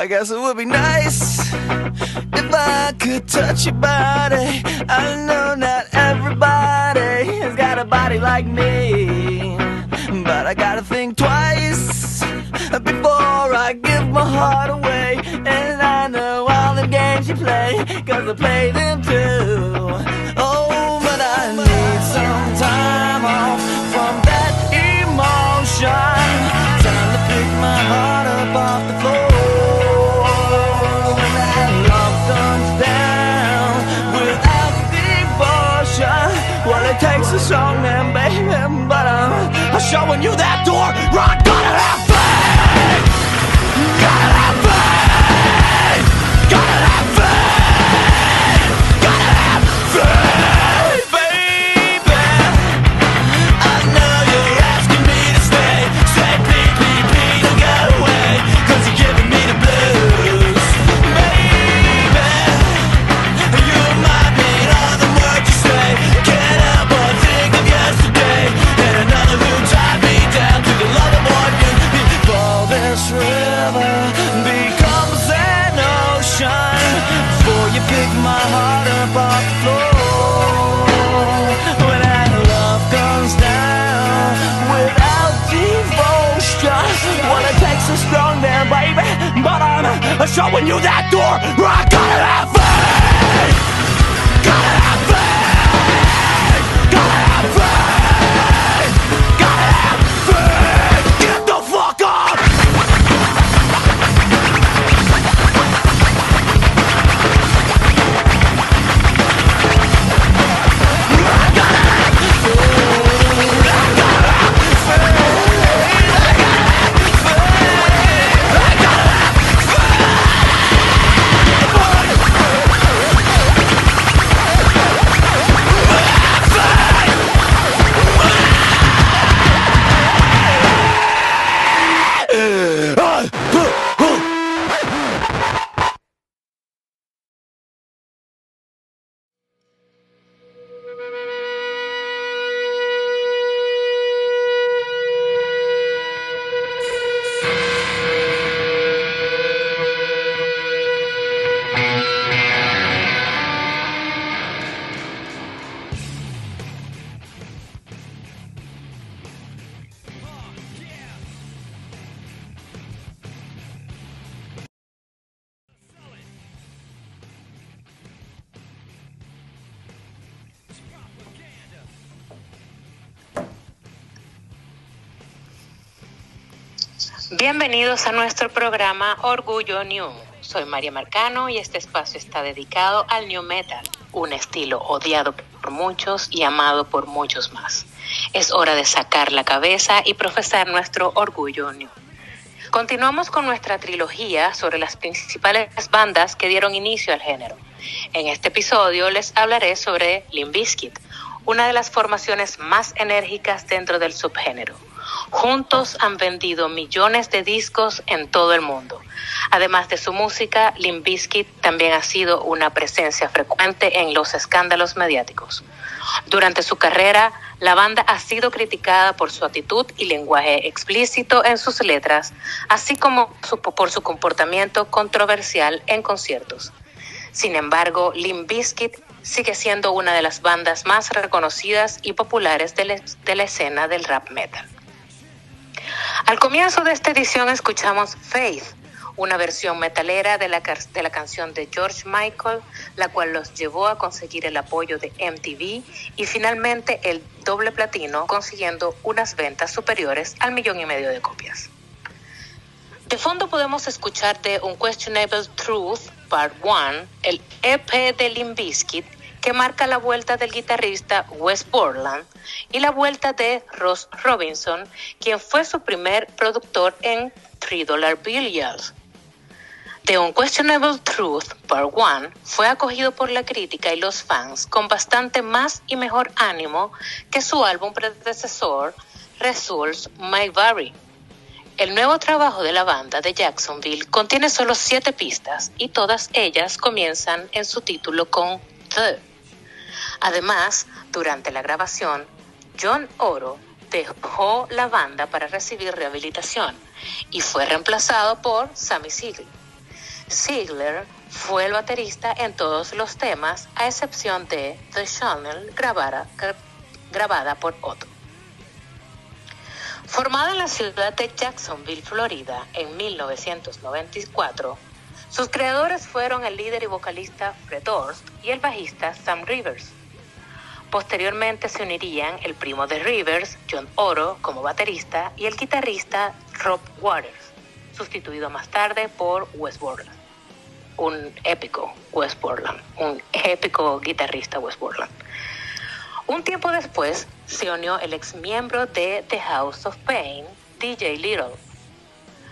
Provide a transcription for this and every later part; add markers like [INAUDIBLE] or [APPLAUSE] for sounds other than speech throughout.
I guess it would be nice if I could touch your body. I know not everybody has got a body like me, but I gotta think twice before I give my heart away. And I know all the games you play, cause I play them too. Oh, but I need some time off from that emotion. Bienvenidos a nuestro programa Orgullo New. Soy María Marcano y este espacio está dedicado al New Metal, un estilo odiado por muchos y amado por muchos más. Es hora de sacar la cabeza y profesar nuestro Orgullo New. Continuamos con nuestra trilogía sobre las principales bandas que dieron inicio al género. En este episodio les hablaré sobre Limp Bizkit, una de las formaciones más enérgicas dentro del subgénero. Juntos han vendido millones de discos en todo el mundo. Además de su música, Limp Bizkit también ha sido una presencia frecuente en los escándalos mediáticos. Durante su carrera, la banda ha sido criticada por su actitud y lenguaje explícito en sus letras, así como por su comportamiento controversial en conciertos. Sin embargo, Limp Bizkit sigue siendo una de las bandas más reconocidas y populares de la- de la escena del rap metal. Al comienzo de esta edición escuchamos Faith, una versión metalera de la, de la canción de George Michael, la cual los llevó a conseguir el apoyo de MTV y finalmente el doble platino, consiguiendo unas ventas superiores al millón y medio de copias. De fondo podemos escuchar de Unquestionable Truth, Part 1, el EP de Limp Bizkit, que marca la vuelta del guitarrista Wes Borland y la vuelta de Ross Robinson, quien fue su primer productor en Three Dollar Bill Years. The Unquestionable Truth Part 1 fue acogido por la crítica y los fans con bastante más y mejor ánimo que su álbum predecesor, Results May Vary. El nuevo trabajo de la banda de Jacksonville contiene solo siete pistas y todas ellas comienzan en su título con The. Además, durante la grabación, John Oro dejó la banda para recibir rehabilitación y fue reemplazado por Sammy Siegel. Ziegler fue el baterista en todos los temas, a excepción de The Channel, grabada, grabada por Otto. Formada en la ciudad de Jacksonville, Florida, en 1994, sus creadores fueron el líder y vocalista Fred Durst y el bajista Sam Rivers. Posteriormente se unirían el primo de Rivers, John Oro, como baterista, y el guitarrista Rob Waters, sustituido más tarde por Wes Borland. Un épico Wes Borland, un épico guitarrista Wes Borland. Un tiempo después se unió el ex miembro de The House of Pain, DJ Little,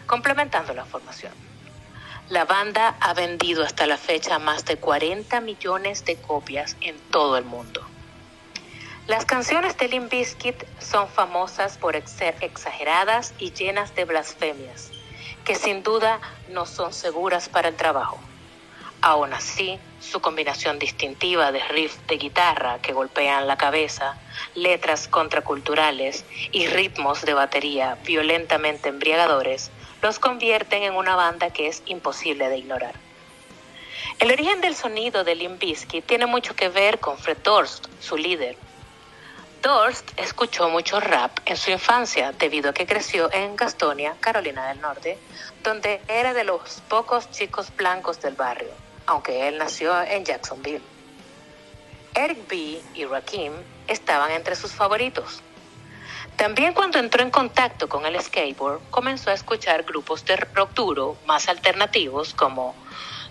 complementando la formación. La banda ha vendido hasta la fecha más de 40 millones de copias en todo el mundo. Las canciones de Limp Bizkit son famosas por ser exageradas y llenas de blasfemias, que sin duda no son seguras para el trabajo. Aún así, su combinación distintiva de riffs de guitarra que golpean la cabeza, letras contraculturales y ritmos de batería violentamente embriagadores los convierten en una banda que es imposible de ignorar. El origen del sonido de Limp Bizkit tiene mucho que ver con Fred Durst, su líder, Durst escuchó mucho rap en su infancia debido a que creció en Gastonia, Carolina del Norte, donde era de los pocos chicos blancos del barrio, aunque él nació en Jacksonville. Eric B. y Rakim estaban entre sus favoritos. También cuando entró en contacto con el skateboard, comenzó a escuchar grupos de rock duro más alternativos como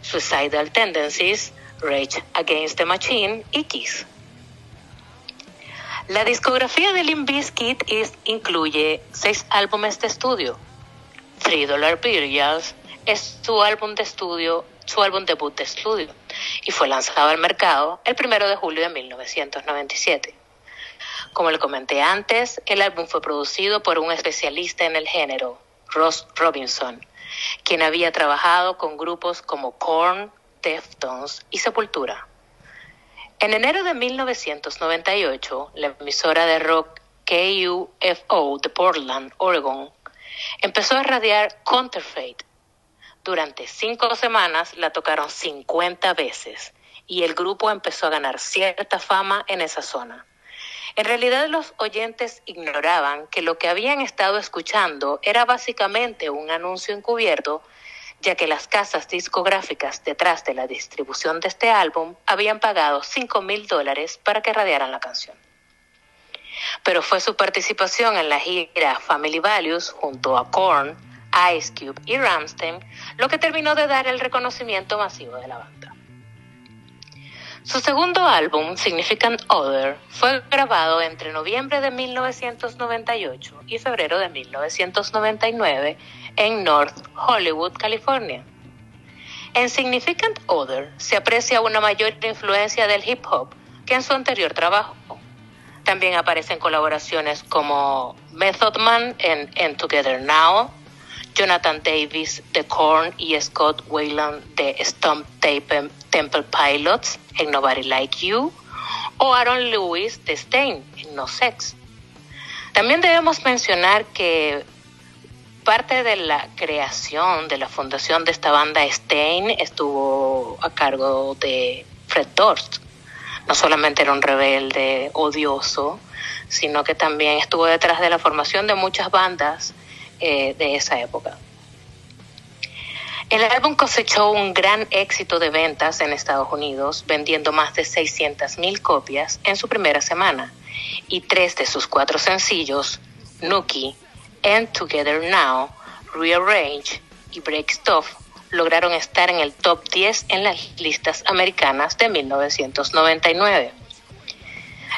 Suicidal Tendencies, Rage Against the Machine y Kiss. La discografía de Limp Bizkit incluye seis álbumes de estudio. Three Dollar Bills es su álbum de estudio, su álbum debut de estudio, y fue lanzado al mercado el primero de julio de 1997. Como le comenté antes, el álbum fue producido por un especialista en el género, Ross Robinson, quien había trabajado con grupos como Korn, Deftones y Sepultura. En enero de 1998, la emisora de rock KUFO de Portland, Oregon, empezó a radiar Counterfeit. Durante cinco semanas la tocaron 50 veces y el grupo empezó a ganar cierta fama en esa zona. En realidad los oyentes ignoraban que lo que habían estado escuchando era básicamente un anuncio encubierto ya que las casas discográficas detrás de la distribución de este álbum habían pagado 5 mil dólares para que radiaran la canción. Pero fue su participación en la gira Family Values junto a Korn, Ice Cube y Ramstein lo que terminó de dar el reconocimiento masivo de la banda. Su segundo álbum, Significant Other, fue grabado entre noviembre de 1998 y febrero de 1999 en North Hollywood, California. En Significant Other se aprecia una mayor influencia del hip hop que en su anterior trabajo. También aparecen colaboraciones como Method Man en, en Together Now, Jonathan Davis de Korn y Scott Wayland de Stomp Temple Pilots en Nobody Like You o Aaron Lewis de Stain en No Sex. También debemos mencionar que parte de la creación de la fundación de esta banda Stain estuvo a cargo de Fred Durst. No solamente era un rebelde odioso, sino que también estuvo detrás de la formación de muchas bandas eh, de esa época. El álbum cosechó un gran éxito de ventas en Estados Unidos, vendiendo más de 600.000 copias en su primera semana, y tres de sus cuatro sencillos, Nookie, and Together Now, Rearrange y Break Stuff, lograron estar en el top 10 en las listas americanas de 1999.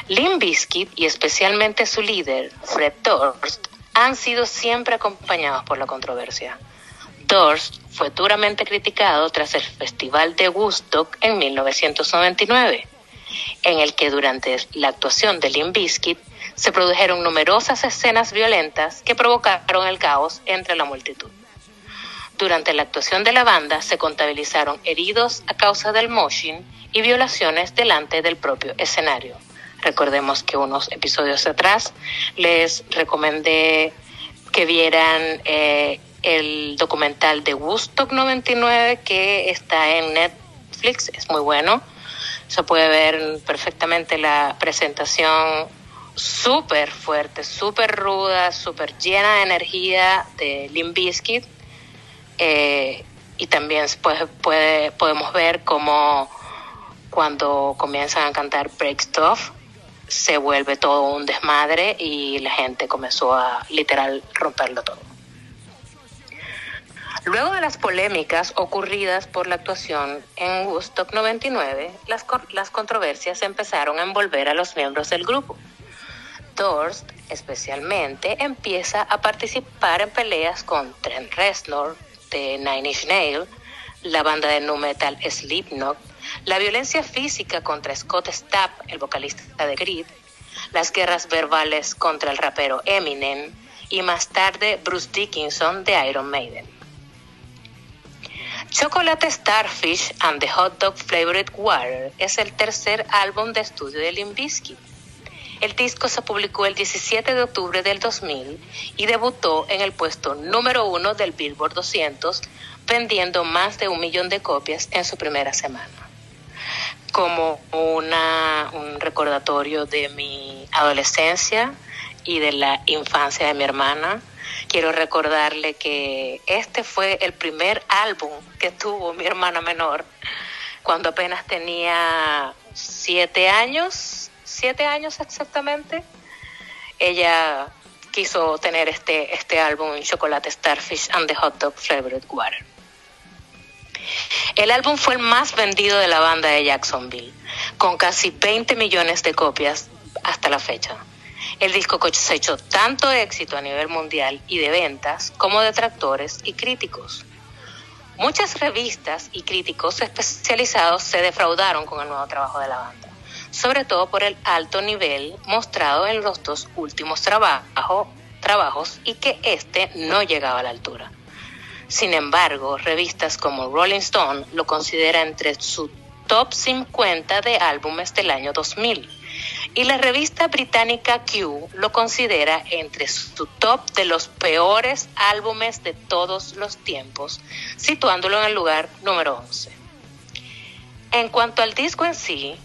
Limp Bizkit y especialmente su líder, Fred Durst, han sido siempre acompañados por la controversia. Durst fue duramente criticado tras el Festival de Woodstock en 1999, en el que durante la actuación de Limp Bizkit se produjeron numerosas escenas violentas que provocaron el caos entre la multitud. Durante la actuación de la banda se contabilizaron heridos a causa del moshing y violaciones delante del propio escenario. Recordemos que unos episodios atrás les recomendé que vieran eh, el documental de Woodstock 99 que está en Netflix, es muy bueno. Se puede ver perfectamente la presentación súper fuerte, súper ruda, súper llena de energía de Limp Bizkit. Eh, y también puede, puede, podemos ver cómo cuando comienzan a cantar Break Stuff se vuelve todo un desmadre y la gente comenzó a literal romperlo todo. Luego de las polémicas ocurridas por la actuación en Woodstock 99, las, las controversias empezaron a envolver a los miembros del grupo. Durst, especialmente, empieza a participar en peleas con Trent Reznor de Nine Inch Nails, la banda de nu metal Slipknot, la violencia física contra Scott Stapp, el vocalista de Creed, las guerras verbales contra el rapero Eminem y más tarde Bruce Dickinson de Iron Maiden. Chocolate Starfish and the Hot Dog Flavored Water es el tercer álbum de estudio de Limp El disco se publicó el 17 de octubre del 2000 y debutó en el puesto número uno del Billboard 200, vendiendo más de un millón de copias en su primera semana. Como una, un recordatorio de mi adolescencia y de la infancia de mi hermana, quiero recordarle que este fue el primer álbum que tuvo mi hermana menor cuando apenas tenía siete años, siete años exactamente. Ella quiso tener este, este álbum Chocolate Starfish and the Hot Dog Flavored Water. El álbum fue el más vendido de la banda de Jacksonville, con casi 20 millones de copias hasta la fecha. El disco cosechó tanto éxito a nivel mundial y de ventas como de tractores y críticos. Muchas revistas y críticos especializados se defraudaron con el nuevo trabajo de la banda, sobre todo por el alto nivel mostrado en los dos últimos trabajos y que este no llegaba a la altura. Sin embargo, revistas como Rolling Stone lo considera entre su top 50 de álbumes del año 2000 y la revista británica Q lo considera entre su top de los peores álbumes de todos los tiempos, situándolo en el lugar número 11. En cuanto al disco en sí,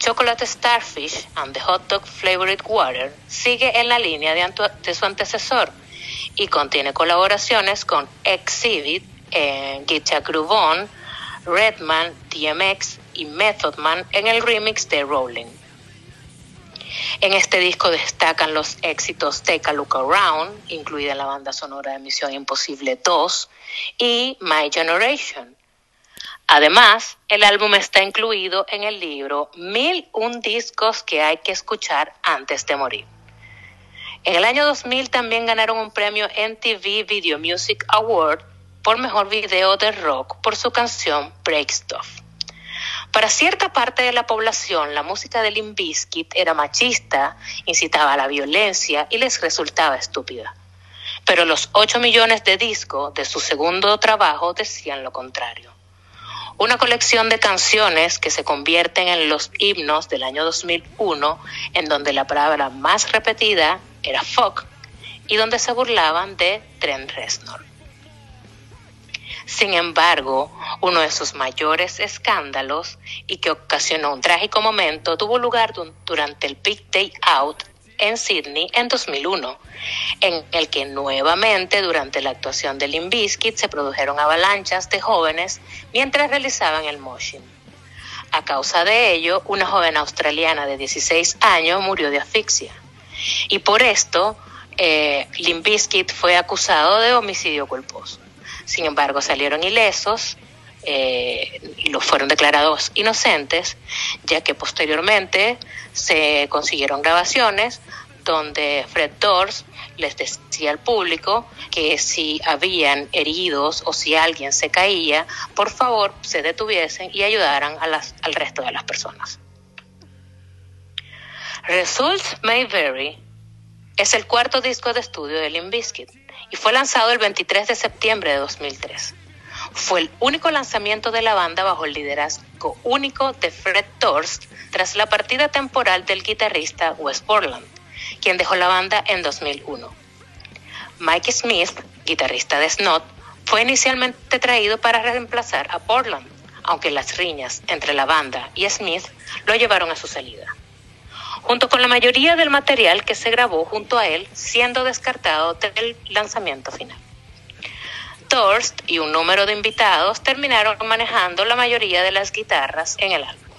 Chocolate Starfish and the Hot Dog Flavored Water sigue en la línea de, su antecesor y contiene colaboraciones con Exhibit, eh, Guitar Groove Redman, DMX y Method Man en el remix de Rolling. En este disco destacan los éxitos Take a Look Around, incluida la banda sonora de Misión Imposible 2, y My Generation. Además, el álbum está incluido en el libro Mil un discos que hay que escuchar antes de morir. En el año 2000 también ganaron un premio MTV Video Music Award por mejor video de rock por su canción Break Stuff. Para cierta parte de la población, la música de Limp Bizkit era machista, incitaba a la violencia y les resultaba estúpida. Pero los 8 millones de discos de su segundo trabajo decían lo contrario. Una colección de canciones que se convierten en los himnos del año 2001, en donde la palabra más repetida era fuck y donde se burlaban de Trent Reznor. Sin embargo, uno de sus mayores escándalos y que ocasionó un trágico momento tuvo lugar durante el Big Day Out en Sydney en 2001, en el que nuevamente durante la actuación de Limp Bizkit se produjeron avalanchas de jóvenes mientras realizaban el moshing. A causa de ello, una joven australiana de 16 años murió de asfixia. Y por esto, eh, Limp Bizkit fue acusado de homicidio culposo. Sin embargo, salieron ilesos eh, los fueron declarados inocentes, ya que posteriormente se consiguieron grabaciones donde Fred Dors les decía al público que si habían heridos o si alguien se caía, por favor se detuviesen y ayudaran a las, al resto de las personas. Results May Vary es el cuarto disco de estudio de Limp Bizkit y fue lanzado el 23 de septiembre de 2003. Fue el único lanzamiento de la banda bajo el liderazgo único de Fred Durst tras la partida temporal del guitarrista Wes Borland, quien dejó la banda en 2001. Mike Smith, guitarrista de Snot, fue inicialmente traído para reemplazar a Portland, aunque las riñas entre la banda y Smith lo llevaron a su salida. Junto con la mayoría del material que se grabó junto a él, siendo descartado del lanzamiento final. Thorst y un número de invitados terminaron manejando la mayoría de las guitarras en el álbum.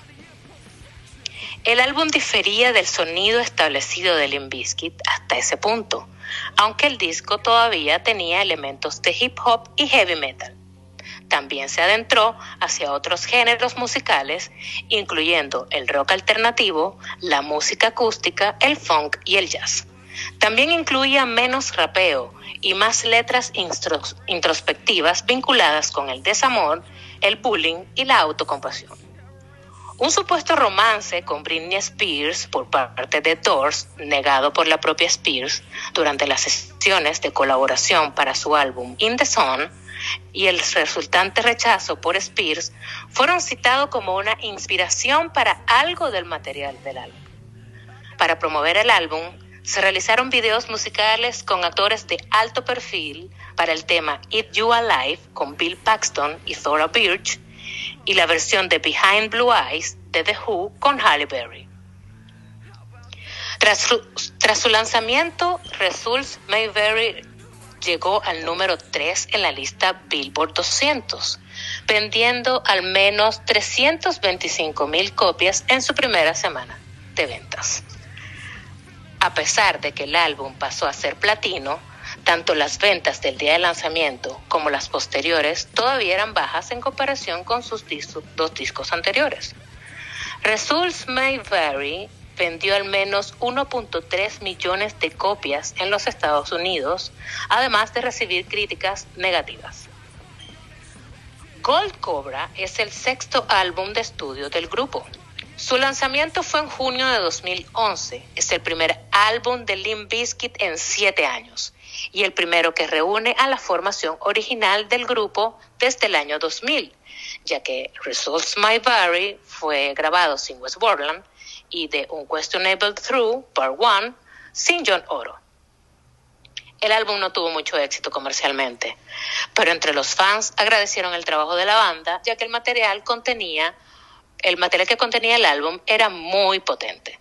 El álbum difería del sonido establecido de Limp Bizkit hasta ese punto, aunque el disco todavía tenía elementos de hip hop y heavy metal. También se adentró hacia otros géneros musicales, incluyendo el rock alternativo, la música acústica, el funk y el jazz. También incluía menos rapeo y más letras introspectivas vinculadas con el desamor, el bullying y la autocompasión. Un supuesto romance con Britney Spears por parte de Doors, negado por la propia Spears durante las sesiones de colaboración para su álbum In the Sun, y el resultante rechazo por Spears fueron citados como una inspiración para algo del material del álbum. Para promover el álbum, se realizaron videos musicales con actores de alto perfil para el tema Eat You Alive con Bill Paxton y Thora Birch y la versión de Behind Blue Eyes de The Who con Halle Berry. Tras su, lanzamiento, Results May llegó al número 3 en la lista Billboard 200, vendiendo al menos 325 mil copias en su primera semana de ventas. A pesar de que el álbum pasó a ser platino, tanto las ventas del día de lanzamiento como las posteriores todavía eran bajas en comparación con sus dos discos anteriores. Results May Vary vendió al menos 1.3 millones de copias en los Estados Unidos, además de recibir críticas negativas. Gold Cobra es el sexto álbum de estudio del grupo. Su lanzamiento fue en junio de 2011. Es el primer álbum de Limp Bizkit en siete años y el primero que reúne a la formación original del grupo desde el año 2000, ya que Results Might Vary fue grabado sin West Borland y The Unquestionable Through Part 1 sin John Oro. El álbum no tuvo mucho éxito comercialmente, pero entre los fans agradecieron el trabajo de la banda, ya que el material contenía el material que contenía el álbum era muy potente.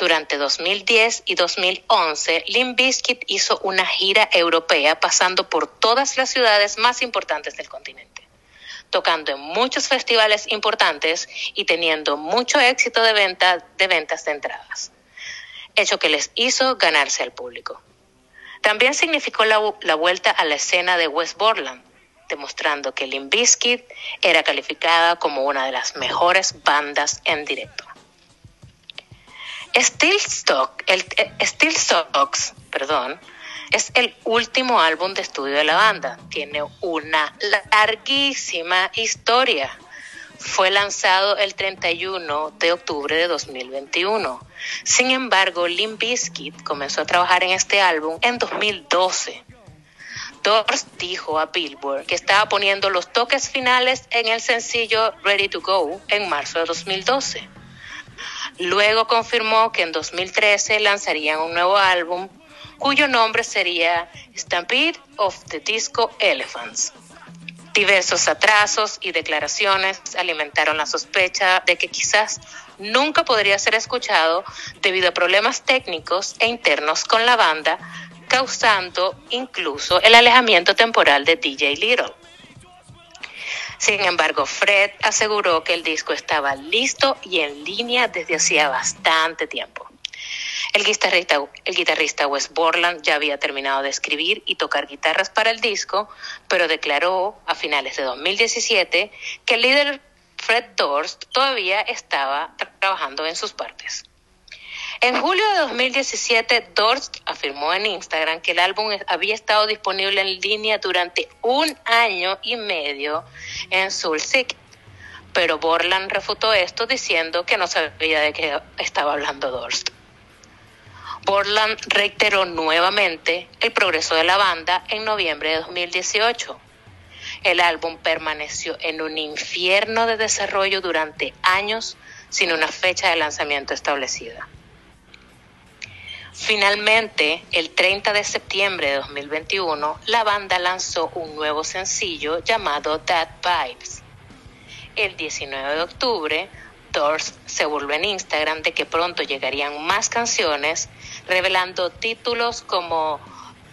Durante 2010 y 2011, Limp Bizkit hizo una gira europea pasando por todas las ciudades más importantes del continente, tocando en muchos festivales importantes y teniendo mucho éxito de, venta, de ventas de entradas, hecho que les hizo ganarse al público. También significó la, la vuelta a la escena de West Borland, demostrando que Limp Bizkit era calificada como una de las mejores bandas en directo. Steel, el, eh, perdón, es el último álbum de estudio de la banda. Tiene una larguísima historia. Fue lanzado el 31 de octubre de 2021. Sin embargo, Limp Bizkit comenzó a trabajar en este álbum en 2012. Doors dijo a Billboard que estaba poniendo los toques finales en el sencillo Ready to Go en marzo de 2012. Luego confirmó que en 2013 lanzarían un nuevo álbum cuyo nombre sería Stampede of the Disco Elephants. Diversos atrasos y declaraciones alimentaron la sospecha de que quizás nunca podría ser escuchado debido a problemas técnicos e internos con la banda, causando incluso el alejamiento temporal de DJ Little. Sin embargo, Fred aseguró que el disco estaba listo y en línea desde hacía bastante tiempo. El guitarrista, el guitarrista Wes Borland ya había terminado de escribir y tocar guitarras para el disco, pero declaró a finales de 2017 que el líder Fred Durst todavía estaba trabajando en sus partes. En julio de 2017, Dorst afirmó en Instagram que el álbum había estado disponible en línea durante un año y medio en SoulSeek, pero Borland refutó esto diciendo que no sabía de qué estaba hablando Dorst. Borland reiteró nuevamente el progreso de la banda en noviembre de 2018. El álbum permaneció en un infierno de desarrollo durante años sin una fecha de lanzamiento establecida. Finalmente, el 30 de septiembre de 2021, la banda lanzó un nuevo sencillo llamado That Vibes. El 19 de octubre, Doors se burló en Instagram de que pronto llegarían más canciones, revelando títulos como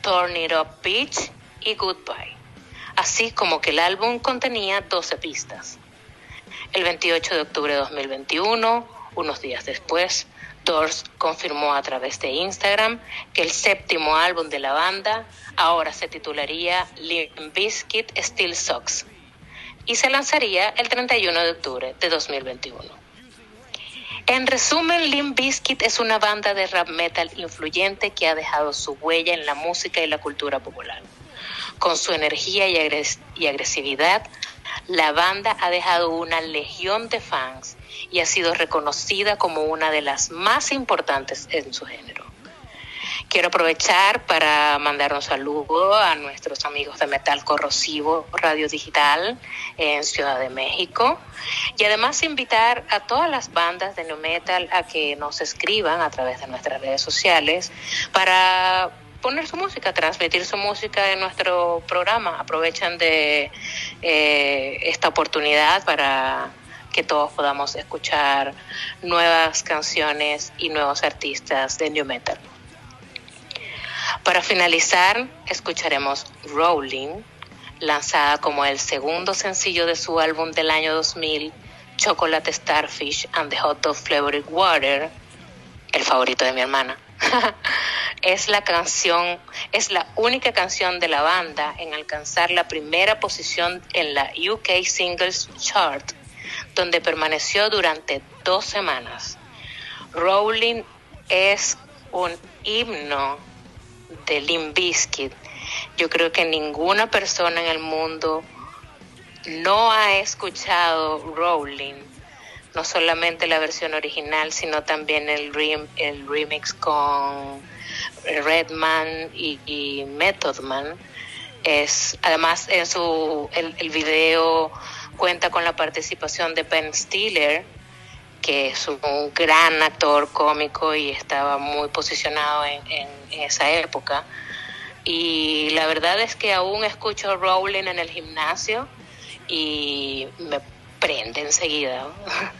Turn It Up Beach y Goodbye, así como que el álbum contenía 12 pistas. El 28 de octubre de 2021, unos días después, Doors confirmó a través de Instagram que el séptimo álbum de la banda ahora se titularía Limp Bizkit Still Sucks y se lanzaría el 31 de octubre de 2021. En resumen, Limp Bizkit es una banda de rap metal influyente que ha dejado su huella en la música y la cultura popular. Con su energía y agresividad, la banda ha dejado una legión de fans y ha sido reconocida como una de las más importantes en su género. Quiero aprovechar para mandar un saludo a nuestros amigos de Metal Corrosivo Radio Digital en Ciudad de México y además invitar a todas las bandas de New Metal a que nos escriban a través de nuestras redes sociales para poner su música, transmitir su música en nuestro programa. Aprovechan de eh, esta oportunidad para que todos podamos escuchar nuevas canciones y nuevos artistas de New Metal. Para finalizar, escucharemos Rolling, lanzada como el segundo sencillo de su álbum del año 2000, Chocolate Starfish and the Hot Dog Flavored Water, el favorito de mi hermana. [LAUGHS] es la canción, es la única canción de la banda en alcanzar la primera posición en la UK Singles Chart, donde permaneció durante dos semanas. Rolling es un himno de Limp Bizkit. Yo creo que ninguna persona en el mundo no ha escuchado Rolling, no solamente la versión original, sino también el, el remix con Redman y, y, Method Man. Es, además, en su, el, video cuenta con la participación de Ben Stiller, que es un gran actor cómico y estaba muy posicionado en, en, esa época. Y la verdad es que aún escucho Rowling en el gimnasio y me prende enseguida.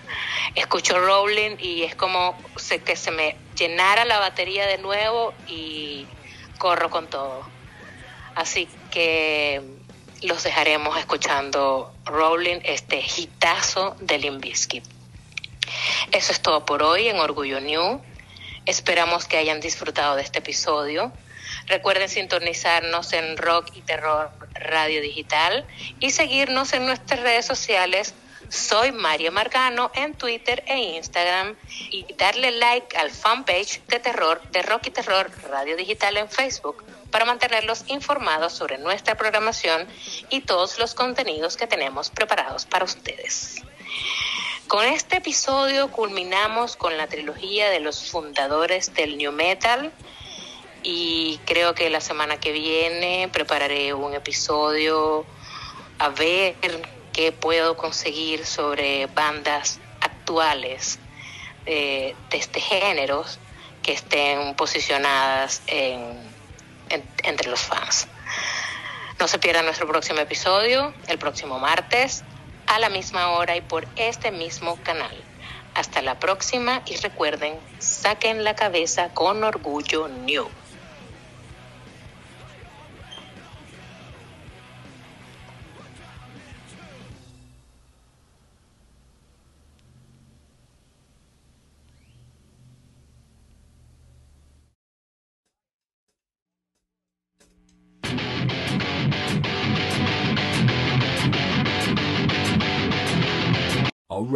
[LAUGHS] escucho Rowling y es como que se me llenara la batería de nuevo y corro con todo. Así que los dejaremos escuchando Rowling, este hitazo de Limp eso es todo por hoy en Orgullo New. Esperamos que hayan disfrutado de este episodio. Recuerden sintonizarnos en Rock y Terror Radio Digital y seguirnos en nuestras redes sociales. Soy María Margano en Twitter e Instagram y darle like al fanpage de Terror de Rock y Terror Radio Digital en Facebook para mantenerlos informados sobre nuestra programación y todos los contenidos que tenemos preparados para ustedes. Con este episodio culminamos con la trilogía de los fundadores del New Metal y creo que la semana que viene prepararé un episodio a ver qué puedo conseguir sobre bandas actuales de este género que estén posicionadas entre los fans. No se pierdan nuestro próximo episodio el próximo martes a la misma hora y por este mismo canal. Hasta la próxima y recuerden, saquen la cabeza con orgullo New.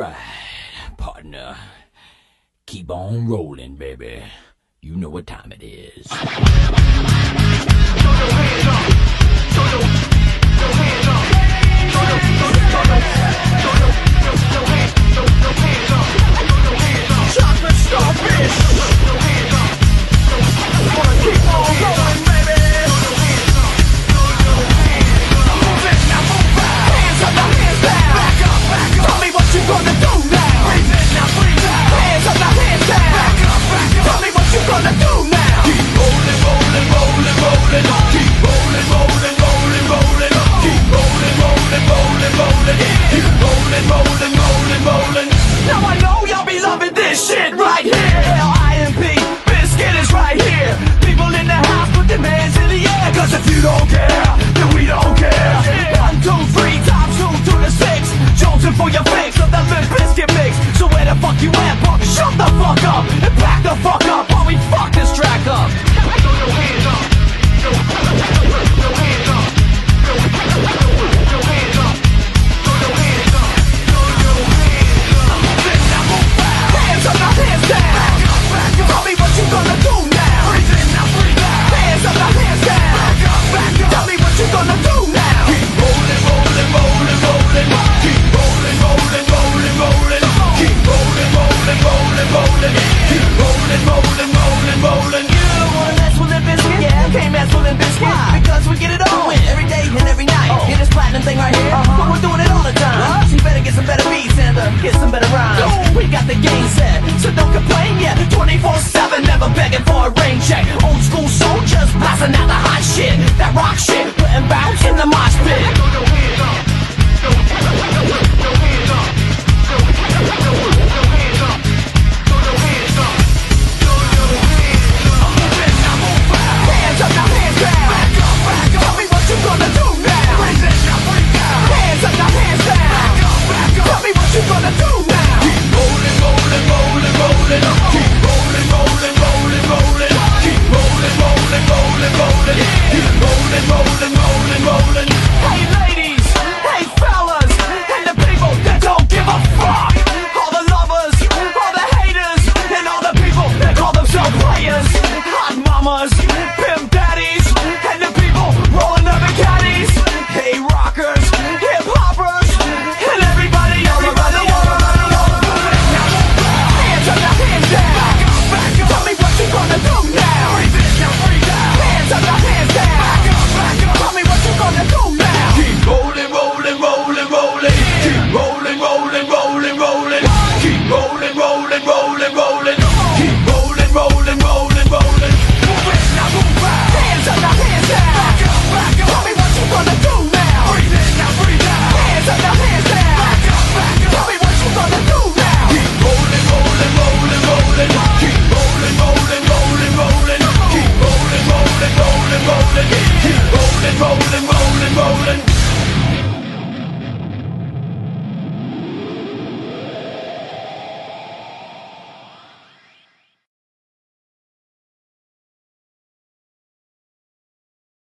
Alright, partner. Keep on rolling, baby. You know what time it is.